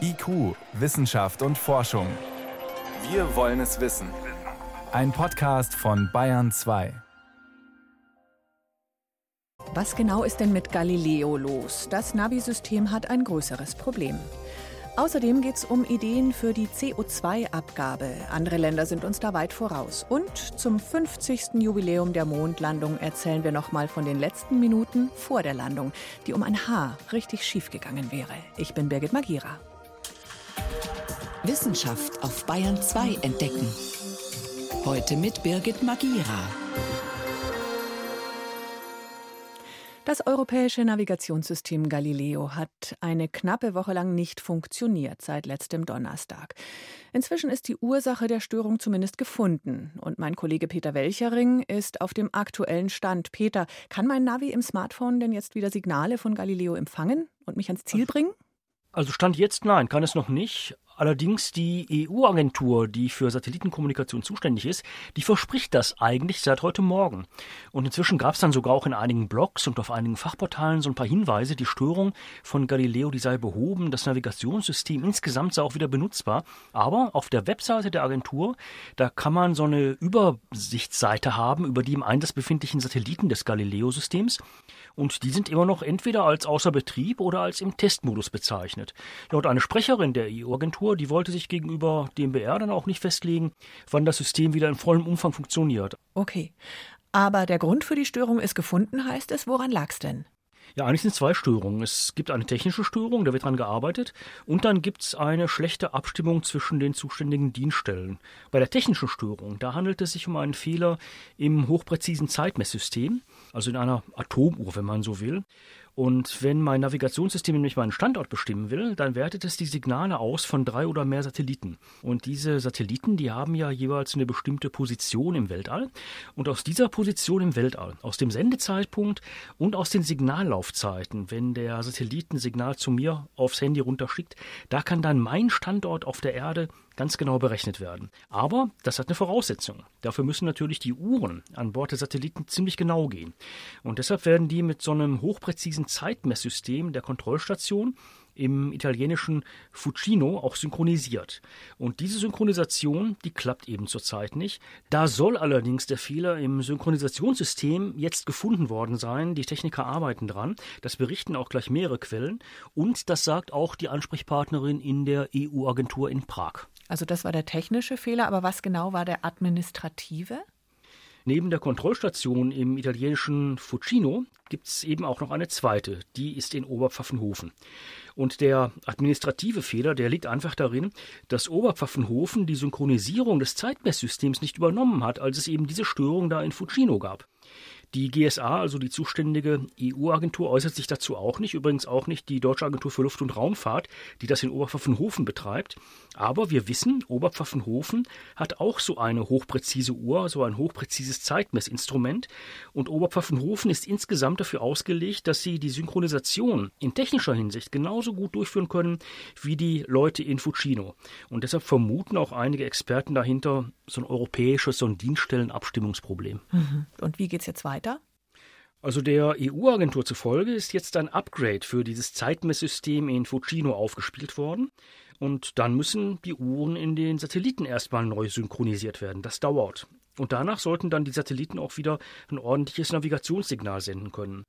IQ, Wissenschaft und Forschung. Wir wollen es wissen. Ein Podcast von Bayern 2. Was genau ist denn mit Galileo los? Das Navi-System hat ein größeres Problem. Außerdem geht es um Ideen für die CO2-Abgabe. Andere Länder sind uns da weit voraus. Und zum 50. Jubiläum der Mondlandung erzählen wir nochmal von den letzten Minuten vor der Landung, die um ein Haar richtig schief gegangen wäre. Ich bin Birgit Magira. Wissenschaft auf Bayern 2 entdecken. Heute mit Birgit Magira. Das europäische Navigationssystem Galileo hat eine knappe Woche lang nicht funktioniert seit letztem Donnerstag. Inzwischen ist die Ursache der Störung zumindest gefunden und mein Kollege Peter Welchering ist auf dem aktuellen Stand. Peter, kann mein Navi im Smartphone denn jetzt wieder Signale von Galileo empfangen und mich ans Ziel bringen? Also Stand jetzt nein, kann es noch nicht. Allerdings die EU-Agentur, die für Satellitenkommunikation zuständig ist, die verspricht das eigentlich seit heute Morgen. Und inzwischen gab es dann sogar auch in einigen Blogs und auf einigen Fachportalen so ein paar Hinweise, die Störung von Galileo, die sei behoben, das Navigationssystem insgesamt sei auch wieder benutzbar. Aber auf der Webseite der Agentur, da kann man so eine Übersichtsseite haben über die im Einsatz befindlichen Satelliten des Galileo-Systems. Und die sind immer noch entweder als außer Betrieb oder als im Testmodus bezeichnet. Laut einer Sprecherin der EU-Agentur Agentur, die wollte sich gegenüber dem BR dann auch nicht festlegen, wann das System wieder in vollem Umfang funktioniert. Okay. Aber der Grund für die Störung ist gefunden, heißt es. Woran lag es denn? Ja, eigentlich sind es zwei Störungen. Es gibt eine technische Störung, da wird dran gearbeitet, und dann gibt es eine schlechte Abstimmung zwischen den zuständigen Dienststellen. Bei der technischen Störung, da handelt es sich um einen Fehler im hochpräzisen Zeitmesssystem, also in einer Atomuhr, wenn man so will. Und wenn mein Navigationssystem nämlich meinen Standort bestimmen will, dann wertet es die Signale aus von drei oder mehr Satelliten. Und diese Satelliten, die haben ja jeweils eine bestimmte Position im Weltall. Und aus dieser Position im Weltall, aus dem Sendezeitpunkt und aus den Signallaufzeiten, wenn der Satellit ein Signal zu mir aufs Handy runterschickt, da kann dann mein Standort auf der Erde ganz genau berechnet werden. Aber das hat eine Voraussetzung. Dafür müssen natürlich die Uhren an Bord der Satelliten ziemlich genau gehen. Und deshalb werden die mit so einem hochpräzisen Zeitmesssystem der Kontrollstation im italienischen Fucino auch synchronisiert. Und diese Synchronisation, die klappt eben zurzeit nicht. Da soll allerdings der Fehler im Synchronisationssystem jetzt gefunden worden sein. Die Techniker arbeiten dran. Das berichten auch gleich mehrere Quellen. Und das sagt auch die Ansprechpartnerin in der EU-Agentur in Prag. Also das war der technische Fehler, aber was genau war der administrative? Neben der Kontrollstation im italienischen Fucino gibt es eben auch noch eine zweite, die ist in Oberpfaffenhofen. Und der administrative Fehler, der liegt einfach darin, dass Oberpfaffenhofen die Synchronisierung des Zeitmesssystems nicht übernommen hat, als es eben diese Störung da in Fucino gab. Die GSA, also die zuständige EU-Agentur, äußert sich dazu auch nicht. Übrigens auch nicht die Deutsche Agentur für Luft- und Raumfahrt, die das in Oberpfaffenhofen betreibt. Aber wir wissen, Oberpfaffenhofen hat auch so eine hochpräzise Uhr, so ein hochpräzises Zeitmessinstrument. Und Oberpfaffenhofen ist insgesamt dafür ausgelegt, dass sie die Synchronisation in technischer Hinsicht genauso gut durchführen können wie die Leute in Fucino. Und deshalb vermuten auch einige Experten dahinter so ein europäisches, so ein Dienststellenabstimmungsproblem. Mhm. Und wie geht es jetzt weiter? Weiter? Also der EU-Agentur zufolge ist jetzt ein Upgrade für dieses Zeitmesssystem in Fucino aufgespielt worden. Und dann müssen die Uhren in den Satelliten erstmal neu synchronisiert werden. Das dauert. Und danach sollten dann die Satelliten auch wieder ein ordentliches Navigationssignal senden können.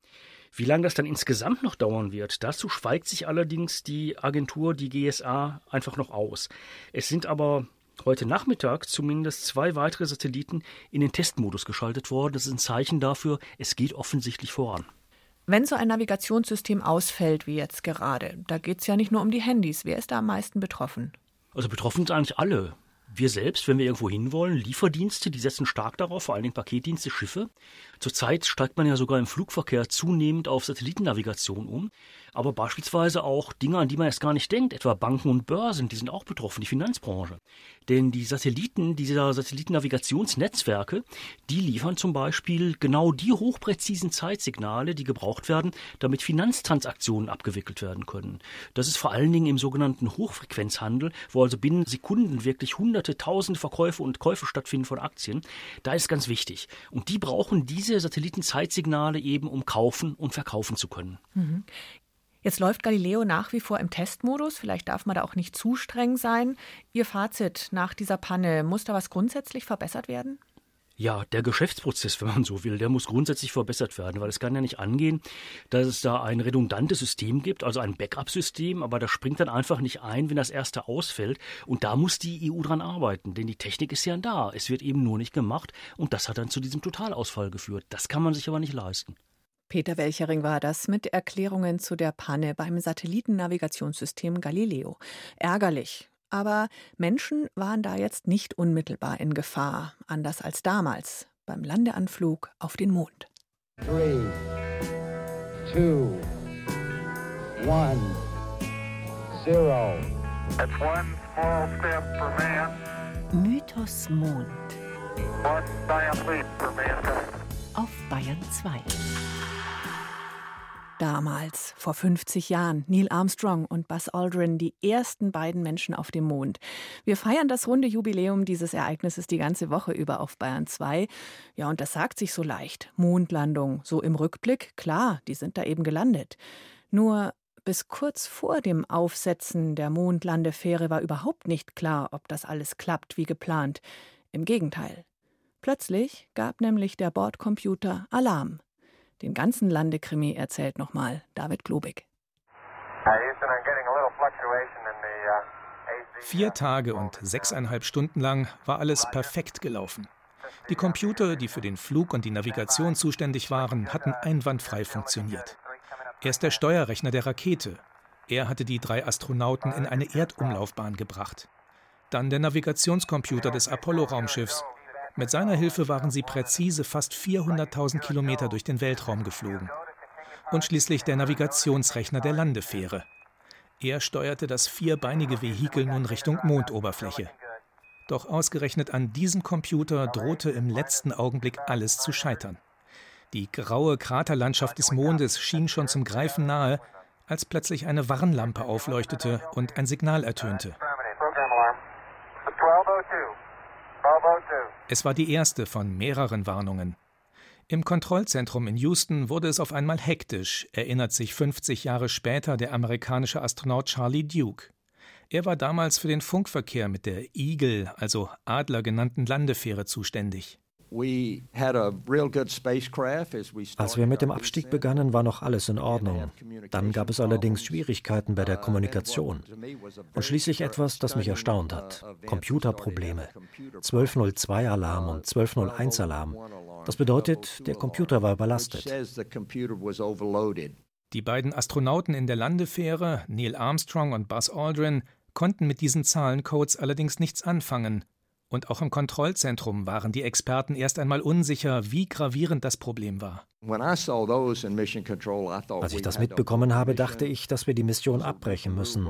Wie lange das dann insgesamt noch dauern wird, dazu schweigt sich allerdings die Agentur, die GSA, einfach noch aus. Es sind aber heute Nachmittag zumindest zwei weitere Satelliten in den Testmodus geschaltet worden. Das ist ein Zeichen dafür, es geht offensichtlich voran. Wenn so ein Navigationssystem ausfällt wie jetzt gerade, da geht es ja nicht nur um die Handys. Wer ist da am meisten betroffen? Also betroffen sind eigentlich alle. Wir selbst, wenn wir irgendwo hinwollen, Lieferdienste, die setzen stark darauf, vor allen Dingen Paketdienste, Schiffe. Zurzeit steigt man ja sogar im Flugverkehr zunehmend auf Satellitennavigation um. Aber beispielsweise auch Dinge, an die man erst gar nicht denkt, etwa Banken und Börsen, die sind auch betroffen, die Finanzbranche. Denn die Satelliten, diese Satellitennavigationsnetzwerke, die liefern zum Beispiel genau die hochpräzisen Zeitsignale, die gebraucht werden, damit Finanztransaktionen abgewickelt werden können. Das ist vor allen Dingen im sogenannten Hochfrequenzhandel, wo also binnen Sekunden wirklich hunderte, tausende Verkäufe und Käufe stattfinden von Aktien. Da ist ganz wichtig. Und die brauchen diese Satellitenzeitsignale eben, um kaufen und verkaufen zu können. Jetzt läuft Galileo nach wie vor im Testmodus. Vielleicht darf man da auch nicht zu streng sein. Ihr Fazit nach dieser Panne, muss da was grundsätzlich verbessert werden? Ja, der Geschäftsprozess, wenn man so will, der muss grundsätzlich verbessert werden, weil es kann ja nicht angehen, dass es da ein redundantes System gibt, also ein Backup-System, aber das springt dann einfach nicht ein, wenn das erste ausfällt. Und da muss die EU dran arbeiten, denn die Technik ist ja da. Es wird eben nur nicht gemacht und das hat dann zu diesem Totalausfall geführt. Das kann man sich aber nicht leisten. Peter Welchering war das mit Erklärungen zu der Panne beim Satellitennavigationssystem Galileo. Ärgerlich, aber Menschen waren da jetzt nicht unmittelbar in Gefahr, anders als damals beim Landeanflug auf den Mond. Three, two, one, zero. That's one small step for man. Mythos Mond. One giant leap for mankind. Auf Bayern 2. Damals, vor 50 Jahren, Neil Armstrong und Buzz Aldrin, die ersten beiden Menschen auf dem Mond. Wir feiern das runde Jubiläum dieses Ereignisses die ganze Woche über auf Bayern 2. Ja, und das sagt sich so leicht. Mondlandung, so im Rückblick, klar, die sind da eben gelandet. Nur bis kurz vor dem Aufsetzen der Mondlandefähre war überhaupt nicht klar, ob das alles klappt wie geplant. Im Gegenteil. Plötzlich gab nämlich der Bordcomputer Alarm. Den ganzen Landekrimi erzählt nochmal David Globig. Vier Tage und sechseinhalb Stunden lang war alles perfekt gelaufen. Die Computer, die für den Flug und die Navigation zuständig waren, hatten einwandfrei funktioniert. Erst der Steuerrechner der Rakete. Er hatte die drei Astronauten in eine Erdumlaufbahn gebracht. Dann der Navigationscomputer des Apollo-Raumschiffs, mit seiner Hilfe waren sie präzise fast 400.000 Kilometer durch den Weltraum geflogen. Und schließlich der Navigationsrechner der Landefähre. Er steuerte das vierbeinige Vehikel nun Richtung Mondoberfläche. Doch ausgerechnet an diesem Computer drohte im letzten Augenblick alles zu scheitern. Die graue Kraterlandschaft des Mondes schien schon zum Greifen nahe, als plötzlich eine Warnlampe aufleuchtete und ein Signal ertönte. Es war die erste von mehreren Warnungen. Im Kontrollzentrum in Houston wurde es auf einmal hektisch, erinnert sich 50 Jahre später der amerikanische Astronaut Charlie Duke. Er war damals für den Funkverkehr mit der Eagle, also Adler genannten Landefähre zuständig. Als wir mit dem Abstieg begannen, war noch alles in Ordnung. Dann gab es allerdings Schwierigkeiten bei der uh, Kommunikation. Und schließlich etwas, das mich erstaunt hat. Computerprobleme. 1202-Alarm und 1201-Alarm. Das bedeutet, der Computer war überlastet. Die beiden Astronauten in der Landefähre, Neil Armstrong und Buzz Aldrin, konnten mit diesen Zahlencodes allerdings nichts anfangen und auch im Kontrollzentrum waren die Experten erst einmal unsicher, wie gravierend das Problem war. Als ich das mitbekommen habe, dachte ich, dass wir die Mission abbrechen müssen.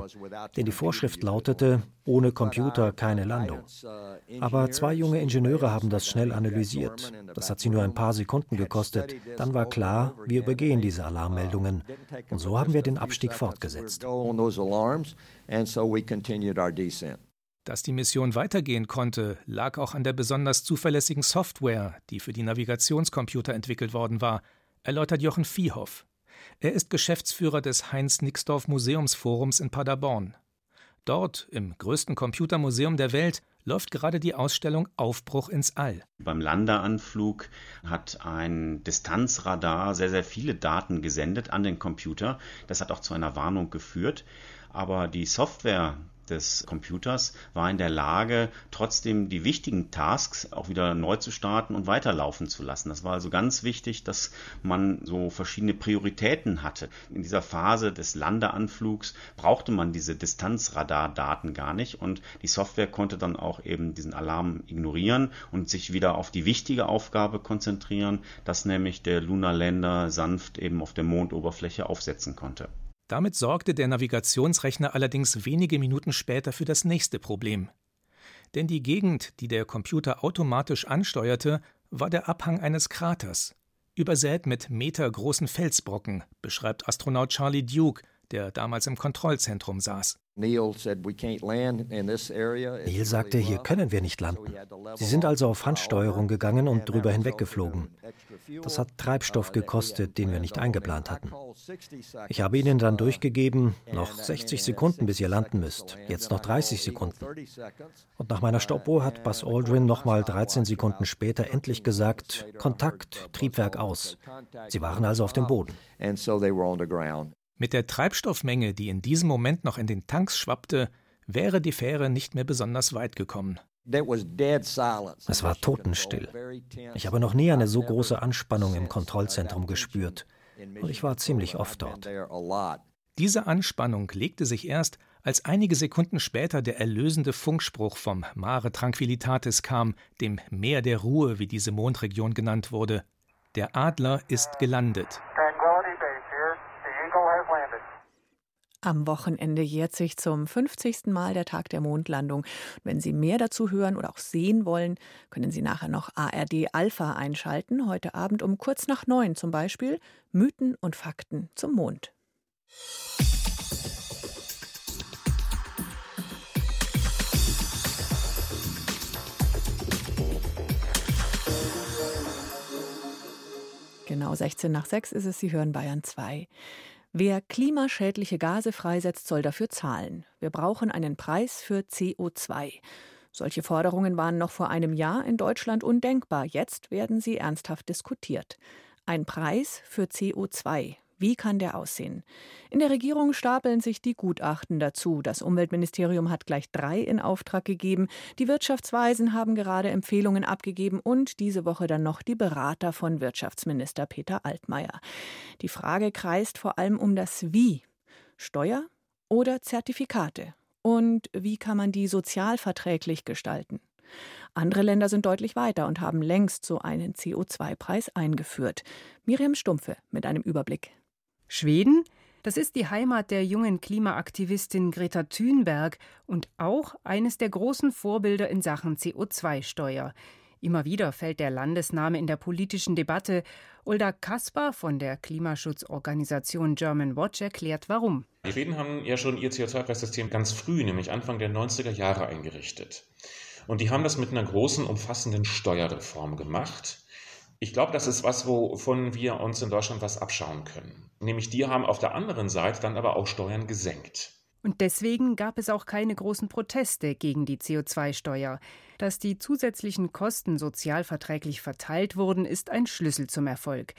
Denn die Vorschrift lautete, ohne Computer keine Landung. Aber zwei junge Ingenieure haben das schnell analysiert. Das hat sie nur ein paar Sekunden gekostet. Dann war klar, wir übergehen diese Alarmmeldungen. Und so haben wir den Abstieg fortgesetzt. Dass die Mission weitergehen konnte, lag auch an der besonders zuverlässigen Software, die für die Navigationscomputer entwickelt worden war, erläutert Jochen Viehhoff. Er ist Geschäftsführer des Heinz Nixdorf Museumsforums in Paderborn. Dort, im größten Computermuseum der Welt, läuft gerade die Ausstellung Aufbruch ins All. Beim Landeanflug hat ein Distanzradar sehr, sehr viele Daten gesendet an den Computer. Das hat auch zu einer Warnung geführt. Aber die Software, des Computers war in der Lage, trotzdem die wichtigen Tasks auch wieder neu zu starten und weiterlaufen zu lassen. Das war also ganz wichtig, dass man so verschiedene Prioritäten hatte. In dieser Phase des Landeanflugs brauchte man diese Distanzradardaten gar nicht und die Software konnte dann auch eben diesen Alarm ignorieren und sich wieder auf die wichtige Aufgabe konzentrieren, dass nämlich der Lunar Lander sanft eben auf der Mondoberfläche aufsetzen konnte. Damit sorgte der Navigationsrechner allerdings wenige Minuten später für das nächste Problem. Denn die Gegend, die der Computer automatisch ansteuerte, war der Abhang eines Kraters, übersät mit metergroßen Felsbrocken, beschreibt Astronaut Charlie Duke, der damals im Kontrollzentrum saß. Neil sagte, hier können wir nicht landen. Sie sind also auf Handsteuerung gegangen und drüber hinweggeflogen. Das hat Treibstoff gekostet, den wir nicht eingeplant hatten. Ich habe ihnen dann durchgegeben, noch 60 Sekunden, bis ihr landen müsst. Jetzt noch 30 Sekunden. Und nach meiner Stoppuhr hat Buzz Aldrin nochmal 13 Sekunden später endlich gesagt, Kontakt, Triebwerk aus. Sie waren also auf dem Boden. Mit der Treibstoffmenge, die in diesem Moment noch in den Tanks schwappte, wäre die Fähre nicht mehr besonders weit gekommen. Es war totenstill. Ich habe noch nie eine so große Anspannung im Kontrollzentrum gespürt. Und ich war ziemlich oft dort. Diese Anspannung legte sich erst, als einige Sekunden später der erlösende Funkspruch vom Mare Tranquillitatis kam, dem Meer der Ruhe, wie diese Mondregion genannt wurde. Der Adler ist gelandet. Am Wochenende jährt sich zum 50. Mal der Tag der Mondlandung. Wenn Sie mehr dazu hören oder auch sehen wollen, können Sie nachher noch ARD Alpha einschalten. Heute Abend um kurz nach neun zum Beispiel Mythen und Fakten zum Mond. Genau 16 nach 6 ist es, Sie hören Bayern 2. Wer klimaschädliche Gase freisetzt, soll dafür zahlen. Wir brauchen einen Preis für CO2. Solche Forderungen waren noch vor einem Jahr in Deutschland undenkbar. Jetzt werden sie ernsthaft diskutiert. Ein Preis für CO2. Wie kann der aussehen? In der Regierung stapeln sich die Gutachten dazu. Das Umweltministerium hat gleich drei in Auftrag gegeben. Die Wirtschaftsweisen haben gerade Empfehlungen abgegeben und diese Woche dann noch die Berater von Wirtschaftsminister Peter Altmaier. Die Frage kreist vor allem um das Wie. Steuer oder Zertifikate? Und wie kann man die sozialverträglich gestalten? Andere Länder sind deutlich weiter und haben längst so einen CO2-Preis eingeführt. Miriam Stumpfe mit einem Überblick. Schweden, das ist die Heimat der jungen Klimaaktivistin Greta Thunberg und auch eines der großen Vorbilder in Sachen CO2-Steuer. Immer wieder fällt der Landesname in der politischen Debatte. Ulda Kaspar von der Klimaschutzorganisation German Watch erklärt, warum. Die Schweden haben ja schon ihr CO2-Preissystem ganz früh, nämlich Anfang der 90er Jahre, eingerichtet. Und die haben das mit einer großen, umfassenden Steuerreform gemacht. Ich glaube, das ist was, wovon wir uns in Deutschland was abschauen können. Nämlich die haben auf der anderen Seite dann aber auch Steuern gesenkt. Und deswegen gab es auch keine großen Proteste gegen die CO2-Steuer. Dass die zusätzlichen Kosten sozialverträglich verteilt wurden, ist ein Schlüssel zum Erfolg.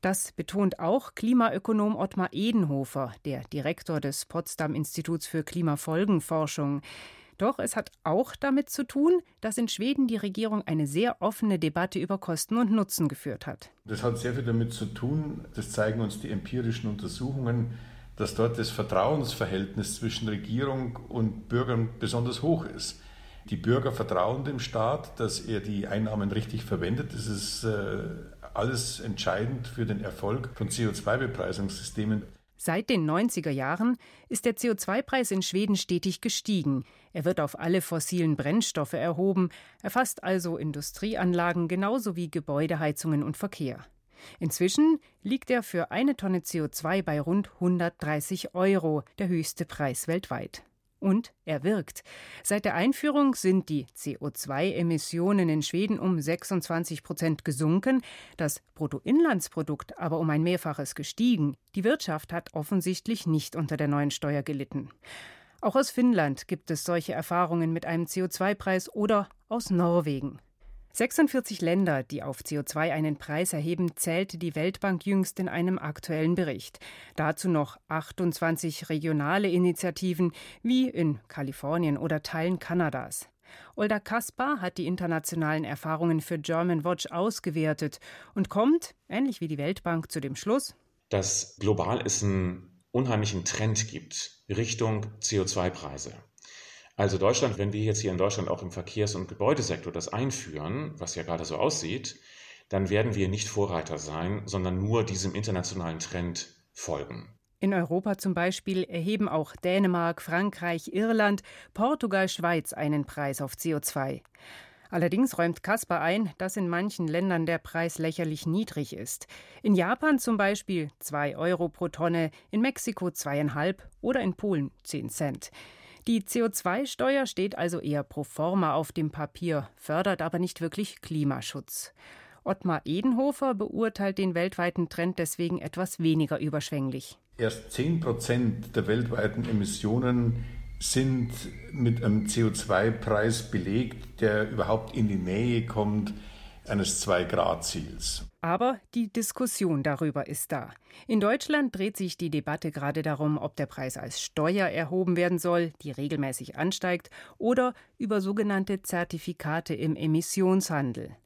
Das betont auch Klimaökonom Ottmar Edenhofer, der Direktor des Potsdam Instituts für Klimafolgenforschung. Doch es hat auch damit zu tun, dass in Schweden die Regierung eine sehr offene Debatte über Kosten und Nutzen geführt hat. Das hat sehr viel damit zu tun, das zeigen uns die empirischen Untersuchungen, dass dort das Vertrauensverhältnis zwischen Regierung und Bürgern besonders hoch ist. Die Bürger vertrauen dem Staat, dass er die Einnahmen richtig verwendet. Das ist äh, alles entscheidend für den Erfolg von CO2-Bepreisungssystemen. Seit den 90er Jahren ist der CO2-Preis in Schweden stetig gestiegen. Er wird auf alle fossilen Brennstoffe erhoben, erfasst also Industrieanlagen genauso wie Gebäudeheizungen und Verkehr. Inzwischen liegt er für eine Tonne CO2 bei rund 130 Euro, der höchste Preis weltweit. Und er wirkt. Seit der Einführung sind die CO2-Emissionen in Schweden um 26 Prozent gesunken, das Bruttoinlandsprodukt aber um ein Mehrfaches gestiegen. Die Wirtschaft hat offensichtlich nicht unter der neuen Steuer gelitten. Auch aus Finnland gibt es solche Erfahrungen mit einem CO2-Preis oder aus Norwegen. 46 Länder, die auf CO2 einen Preis erheben, zählte die Weltbank jüngst in einem aktuellen Bericht. Dazu noch 28 regionale Initiativen wie in Kalifornien oder Teilen Kanadas. Olda Kaspar hat die internationalen Erfahrungen für German Watch ausgewertet und kommt, ähnlich wie die Weltbank, zu dem Schluss, dass global es einen unheimlichen Trend gibt Richtung CO2-Preise. Also Deutschland, wenn wir jetzt hier in Deutschland auch im Verkehrs- und Gebäudesektor das einführen, was ja gerade so aussieht, dann werden wir nicht Vorreiter sein, sondern nur diesem internationalen Trend folgen. In Europa zum Beispiel erheben auch Dänemark, Frankreich, Irland, Portugal, Schweiz einen Preis auf CO2. Allerdings räumt Kasper ein, dass in manchen Ländern der Preis lächerlich niedrig ist. In Japan zum Beispiel 2 Euro pro Tonne, in Mexiko zweieinhalb oder in Polen 10 Cent. Die CO2-Steuer steht also eher pro forma auf dem Papier, fördert aber nicht wirklich Klimaschutz. Ottmar Edenhofer beurteilt den weltweiten Trend deswegen etwas weniger überschwänglich. Erst 10 Prozent der weltweiten Emissionen sind mit einem CO2-Preis belegt, der überhaupt in die Nähe kommt eines Zwei-Grad-Ziels. Aber die Diskussion darüber ist da. In Deutschland dreht sich die Debatte gerade darum, ob der Preis als Steuer erhoben werden soll, die regelmäßig ansteigt, oder über sogenannte Zertifikate im Emissionshandel.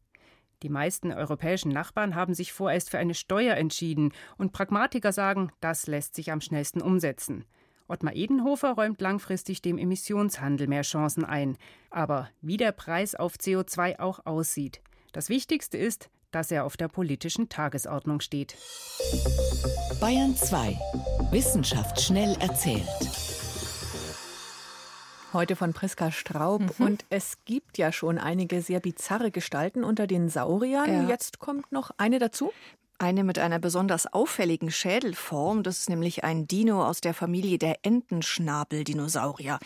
Die meisten europäischen Nachbarn haben sich vorerst für eine Steuer entschieden, und Pragmatiker sagen, das lässt sich am schnellsten umsetzen. Ottmar Edenhofer räumt langfristig dem Emissionshandel mehr Chancen ein. Aber wie der Preis auf CO2 auch aussieht. Das Wichtigste ist, dass er auf der politischen Tagesordnung steht. Bayern 2. Wissenschaft schnell erzählt. Heute von Priska Straub. Mhm. Und es gibt ja schon einige sehr bizarre Gestalten unter den Sauriern. Ja. Jetzt kommt noch eine dazu. Eine mit einer besonders auffälligen Schädelform. Das ist nämlich ein Dino aus der Familie der Entenschnabeldinosaurier.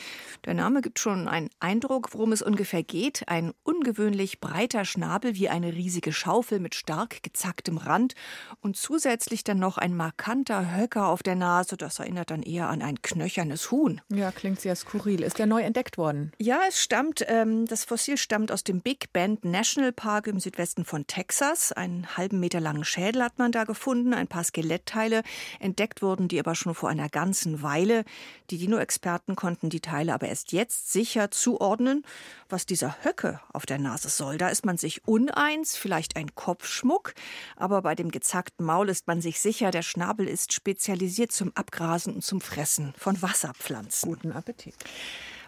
Der Name gibt schon einen Eindruck, worum es ungefähr geht. Ein ungewöhnlich breiter Schnabel wie eine riesige Schaufel mit stark gezacktem Rand und zusätzlich dann noch ein markanter Höcker auf der Nase. Das erinnert dann eher an ein knöchernes Huhn. Ja, klingt sehr skurril. Ist der neu entdeckt worden? Ja, es stammt, ähm, das Fossil stammt aus dem Big Bend National Park im Südwesten von Texas. Einen halben Meter langen Schädel hat man da gefunden, ein paar Skelettteile. Entdeckt wurden die aber schon vor einer ganzen Weile. Die Dino-Experten konnten die Teile aber erst jetzt sicher zuordnen. Was dieser Höcke auf der Nase soll, da ist man sich uneins, vielleicht ein Kopfschmuck. Aber bei dem gezackten Maul ist man sich sicher, der Schnabel ist spezialisiert zum Abgrasen und zum Fressen von Wasserpflanzen. Guten Appetit.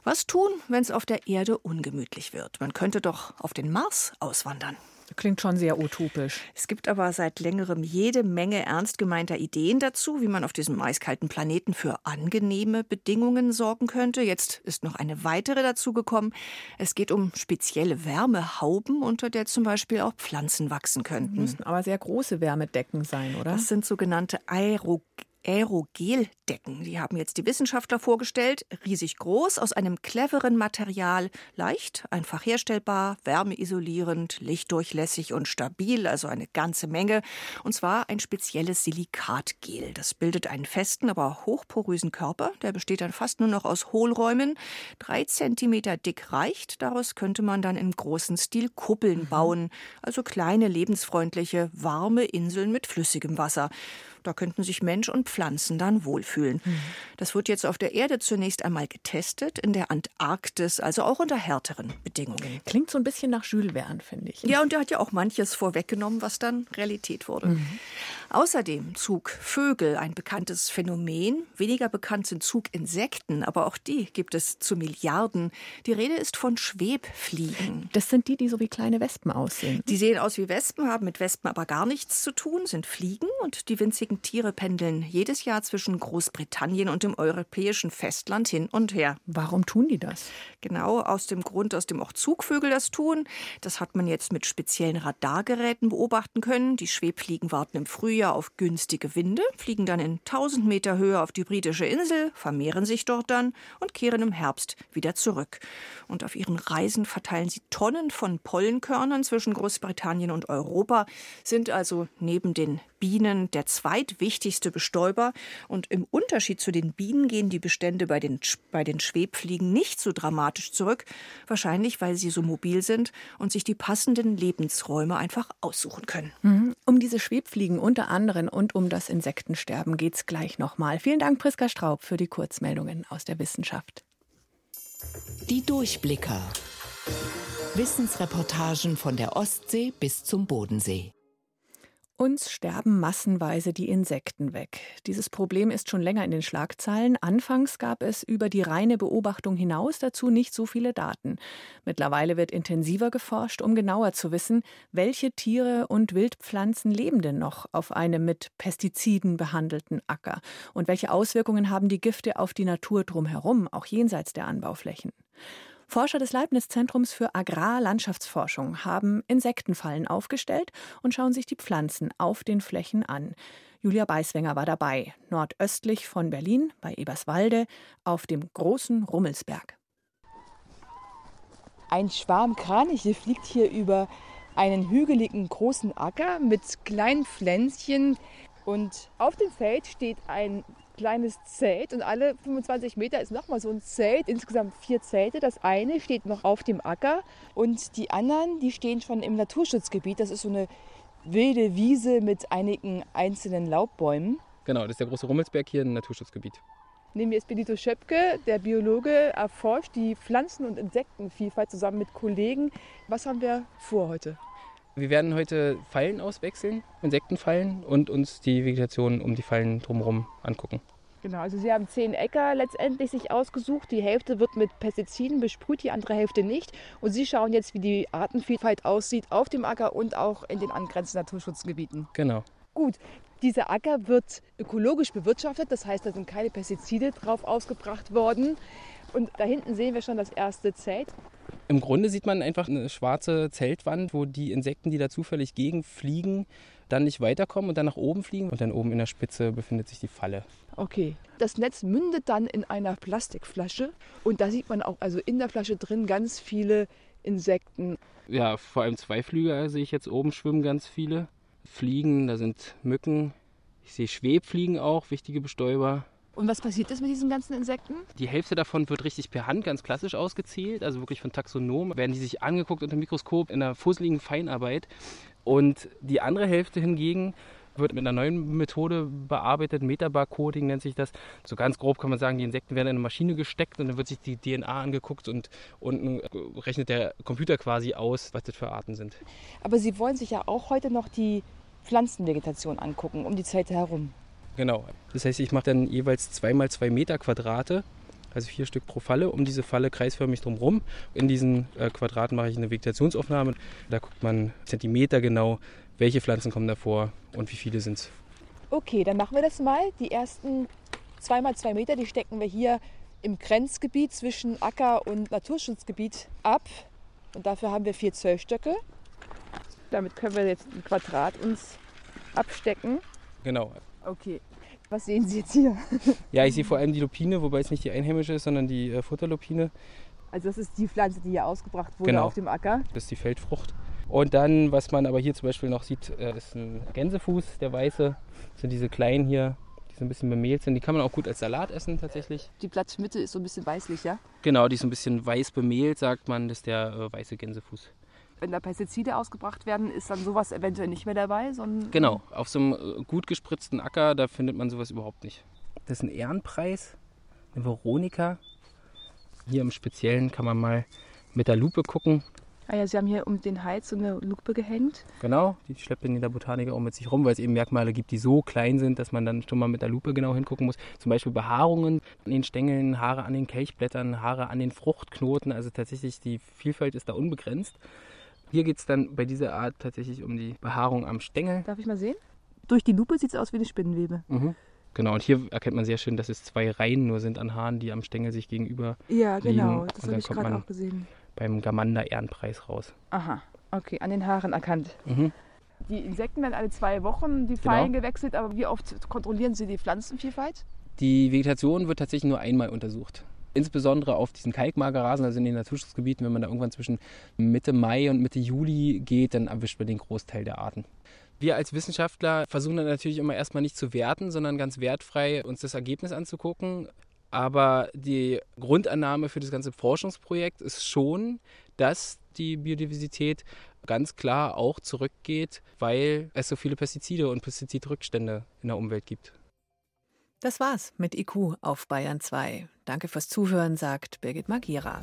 Was tun, wenn es auf der Erde ungemütlich wird? Man könnte doch auf den Mars auswandern. Klingt schon sehr utopisch. Es gibt aber seit längerem jede Menge ernst gemeinter Ideen dazu, wie man auf diesem eiskalten Planeten für angenehme Bedingungen sorgen könnte. Jetzt ist noch eine weitere dazugekommen. Es geht um spezielle Wärmehauben, unter der zum Beispiel auch Pflanzen wachsen könnten. Müssen aber sehr große Wärmedecken sein, oder? Das sind sogenannte Aero Aerogeldecken. Die haben jetzt die Wissenschaftler vorgestellt. Riesig groß, aus einem cleveren Material, leicht, einfach herstellbar, wärmeisolierend, lichtdurchlässig und stabil, also eine ganze Menge. Und zwar ein spezielles Silikatgel. Das bildet einen festen, aber hochporösen Körper. Der besteht dann fast nur noch aus Hohlräumen. Drei Zentimeter dick reicht. Daraus könnte man dann im großen Stil Kuppeln mhm. bauen. Also kleine, lebensfreundliche, warme Inseln mit flüssigem Wasser. Da könnten sich Mensch und Pflanzen dann wohlfühlen. Mhm. Das wird jetzt auf der Erde zunächst einmal getestet, in der Antarktis, also auch unter härteren Bedingungen. Klingt so ein bisschen nach Jules Verne, finde ich. Ja, und der hat ja auch manches vorweggenommen, was dann Realität wurde. Mhm. Außerdem Zugvögel, ein bekanntes Phänomen. Weniger bekannt sind Zuginsekten, aber auch die gibt es zu Milliarden. Die Rede ist von Schwebfliegen. Das sind die, die so wie kleine Wespen aussehen. Die sehen aus wie Wespen, haben mit Wespen aber gar nichts zu tun, sind Fliegen und die winzigen Tiere pendeln jedes Jahr zwischen Großbritannien und dem europäischen Festland hin und her. Warum tun die das? Genau aus dem Grund, aus dem auch Zugvögel das tun. Das hat man jetzt mit speziellen Radargeräten beobachten können. Die Schwebfliegen warten im Frühjahr auf günstige Winde, fliegen dann in 1000 Meter Höhe auf die britische Insel, vermehren sich dort dann und kehren im Herbst wieder zurück. Und auf ihren Reisen verteilen sie Tonnen von Pollenkörnern zwischen Großbritannien und Europa, sind also neben den Bienen der zweitwichtigste Bestäuber. Und im Unterschied zu den Bienen gehen die Bestände bei den, bei den Schwebfliegen nicht so dramatisch zurück. Wahrscheinlich, weil sie so mobil sind und sich die passenden Lebensräume einfach aussuchen können. Mhm. Um diese Schwebfliegen unter anderem und um das Insektensterben geht es gleich nochmal. Vielen Dank, Priska Straub, für die Kurzmeldungen aus der Wissenschaft. Die Durchblicker. Wissensreportagen von der Ostsee bis zum Bodensee. Uns sterben massenweise die Insekten weg. Dieses Problem ist schon länger in den Schlagzeilen. Anfangs gab es über die reine Beobachtung hinaus dazu nicht so viele Daten. Mittlerweile wird intensiver geforscht, um genauer zu wissen, welche Tiere und Wildpflanzen leben denn noch auf einem mit Pestiziden behandelten Acker und welche Auswirkungen haben die Gifte auf die Natur drumherum, auch jenseits der Anbauflächen. Forscher des Leibniz-Zentrums für Agrarlandschaftsforschung haben Insektenfallen aufgestellt und schauen sich die Pflanzen auf den Flächen an. Julia Beiswenger war dabei, nordöstlich von Berlin bei Eberswalde auf dem großen Rummelsberg. Ein Schwarm Kraniche fliegt hier über einen hügeligen großen Acker mit kleinen Pflänzchen. Und auf dem Feld steht ein kleines Zelt und alle 25 Meter ist nochmal so ein Zelt. Insgesamt vier Zelte. Das eine steht noch auf dem Acker und die anderen, die stehen schon im Naturschutzgebiet. Das ist so eine wilde Wiese mit einigen einzelnen Laubbäumen. Genau, das ist der große Rummelsberg hier im Naturschutzgebiet. Neben mir ist Benito Schöpke, der Biologe, erforscht die Pflanzen- und Insektenvielfalt zusammen mit Kollegen. Was haben wir vor heute? Wir werden heute Fallen auswechseln, Insektenfallen und uns die Vegetation um die Fallen drumherum angucken. Genau, also Sie haben zehn Äcker letztendlich sich ausgesucht. Die Hälfte wird mit Pestiziden besprüht, die andere Hälfte nicht. Und Sie schauen jetzt, wie die Artenvielfalt aussieht auf dem Acker und auch in den angrenzenden Naturschutzgebieten. Genau. Gut, dieser Acker wird ökologisch bewirtschaftet, das heißt, da sind keine Pestizide drauf ausgebracht worden. Und da hinten sehen wir schon das erste Zelt. Im Grunde sieht man einfach eine schwarze Zeltwand, wo die Insekten, die da zufällig gegenfliegen, dann nicht weiterkommen und dann nach oben fliegen. Und dann oben in der Spitze befindet sich die Falle. Okay. Das Netz mündet dann in einer Plastikflasche und da sieht man auch also in der Flasche drin ganz viele Insekten. Ja, vor allem Zweiflüger sehe ich jetzt oben schwimmen ganz viele. Fliegen, da sind Mücken. Ich sehe Schwebfliegen auch, wichtige Bestäuber. Und was passiert ist mit diesen ganzen Insekten? Die Hälfte davon wird richtig per Hand ganz klassisch ausgezählt, also wirklich von Taxonomen. Werden die sich angeguckt unter dem Mikroskop in einer fusseligen Feinarbeit. Und die andere Hälfte hingegen wird mit einer neuen Methode bearbeitet, Metabarcoding nennt sich das. So ganz grob kann man sagen, die Insekten werden in eine Maschine gesteckt und dann wird sich die DNA angeguckt und unten rechnet der Computer quasi aus, was das für Arten sind. Aber Sie wollen sich ja auch heute noch die Pflanzenvegetation angucken, um die Zeit herum. Genau. Das heißt, ich mache dann jeweils zweimal zwei Meter Quadrate, also vier Stück pro Falle, um diese Falle kreisförmig drumherum. In diesen äh, Quadraten mache ich eine Vegetationsaufnahme. Da guckt man Zentimeter genau, welche Pflanzen kommen davor und wie viele sind es. Okay, dann machen wir das mal. Die ersten zweimal zwei Meter, die stecken wir hier im Grenzgebiet zwischen Acker- und Naturschutzgebiet ab. Und dafür haben wir vier Zwölfstöcke. Damit können wir jetzt ein Quadrat uns abstecken. Genau. Okay. Was sehen Sie jetzt hier? Ja, ich sehe vor allem die Lupine, wobei es nicht die einheimische ist, sondern die äh, Futterlupine. Also das ist die Pflanze, die hier ausgebracht wurde Genau. auf dem Acker. Das ist die Feldfrucht. Und dann, was man aber hier zum Beispiel noch sieht, äh, ist ein Gänsefuß, der weiße. Das sind diese kleinen hier, die so ein bisschen bemehlt sind. Die kann man auch gut als Salat essen tatsächlich. Die Blattmitte ist so ein bisschen weißlich, ja? Genau, die ist so ein bisschen weiß bemehlt, sagt man. Das ist der äh, weiße Gänsefuß. Wenn da Pestizide ausgebracht werden, ist dann sowas eventuell nicht mehr dabei, sondern Genau, auf so einem äh, gut gespritzten Acker, da findet man sowas überhaupt nicht. Das ist ein Ehrenpreis, eine Veronika. Hier im Speziellen kann man mal mit der Lupe gucken. Ah ja, Sie haben hier um den Hals so eine Lupe gehängt. Genau, die schleppt in der Botaniker auch mit sich rum, weil es eben Merkmale gibt, die so klein sind, dass man dann schon mal mit der Lupe genau hingucken muss. Zum Beispiel Behaarungen an den Stängeln, Haare an den Kelchblättern, Haare an den Fruchtknoten. Also tatsächlich, die Vielfalt ist da unbegrenzt. Hier geht es dann bei dieser Art tatsächlich um die Behaarung am Stängel. Darf ich mal sehen? Durch die Lupe sieht es aus wie eine Spinnenwebe. Mhm. Genau, und hier erkennt man sehr schön, dass es zwei Reihen nur sind an Haaren, die am Stängel sich gegenüber Ja, liegen. genau. Und Das habe ich gerade auch gesehen. beim Gamander-Ehrenpreis raus. Aha, okay, an den Haaren erkannt. Mhm. Die Insekten werden alle zwei Wochen die Genau. Fallen gewechselt, aber wie oft kontrollieren Sie die Pflanzenvielfalt? Die Vegetation wird tatsächlich nur einmal untersucht. Insbesondere auf diesen Kalkmagerrasen, also in den Naturschutzgebieten, wenn man da irgendwann zwischen Mitte Mai und Mitte Juli geht, dann erwischt man den Großteil der Arten. Wir als Wissenschaftler versuchen dann natürlich immer erstmal nicht zu werten, sondern ganz wertfrei uns das Ergebnis anzugucken. Aber die Grundannahme für das ganze Forschungsprojekt ist schon, dass die Biodiversität ganz klar auch zurückgeht, weil es so viele Pestizide und Pestizidrückstände in der Umwelt gibt. Das war's mit IQ auf Bayern 2. Danke fürs Zuhören, sagt Birgit Magira.